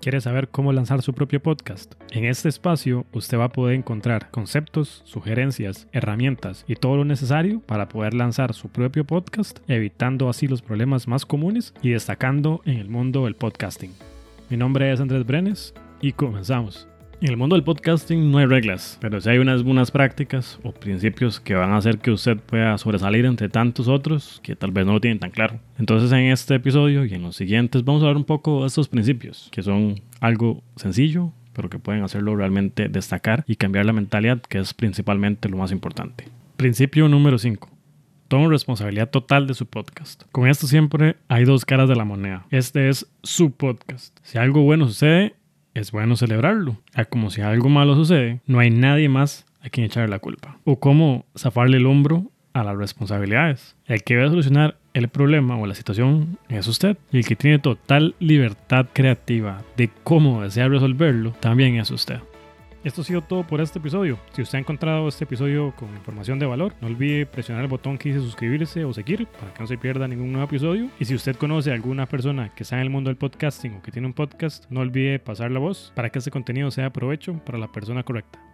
¿Quiere saber cómo lanzar su propio podcast? En este espacio usted va a poder encontrar conceptos, sugerencias, herramientas y todo lo necesario para poder lanzar su propio podcast, evitando así los problemas más comunes y destacando en el mundo del podcasting. Mi nombre es Andrés Brenes y comenzamos. En el mundo del podcasting no hay reglas, pero sí hay unas buenas prácticas o principios que van a hacer que usted pueda sobresalir entre tantos otros que tal vez no lo tienen tan claro. Entonces en este episodio y en los siguientes vamos a hablar un poco de estos principios, que son algo sencillo, pero que pueden hacerlo realmente destacar y cambiar la mentalidad, que es principalmente lo más importante. Principio número 5. Tome responsabilidad total de su podcast. Con esto siempre hay dos caras de la moneda. Este es su podcast. Si algo bueno sucede, es bueno celebrarlo. A como si algo malo sucede, no hay nadie más a quien echarle la culpa. O cómo zafarle el hombro a las responsabilidades. El que va a solucionar el problema o la situación es usted. Y el que tiene total libertad creativa de cómo desea resolverlo también es usted. Esto ha sido todo por este episodio. Si usted ha encontrado este episodio con información de valor, no olvide presionar el botón que dice suscribirse o seguir para que no se pierda ningún nuevo episodio. Y si usted conoce a alguna persona que está en el mundo del podcasting o que tiene un podcast, no olvide pasar la voz para que este contenido sea de provecho para la persona correcta.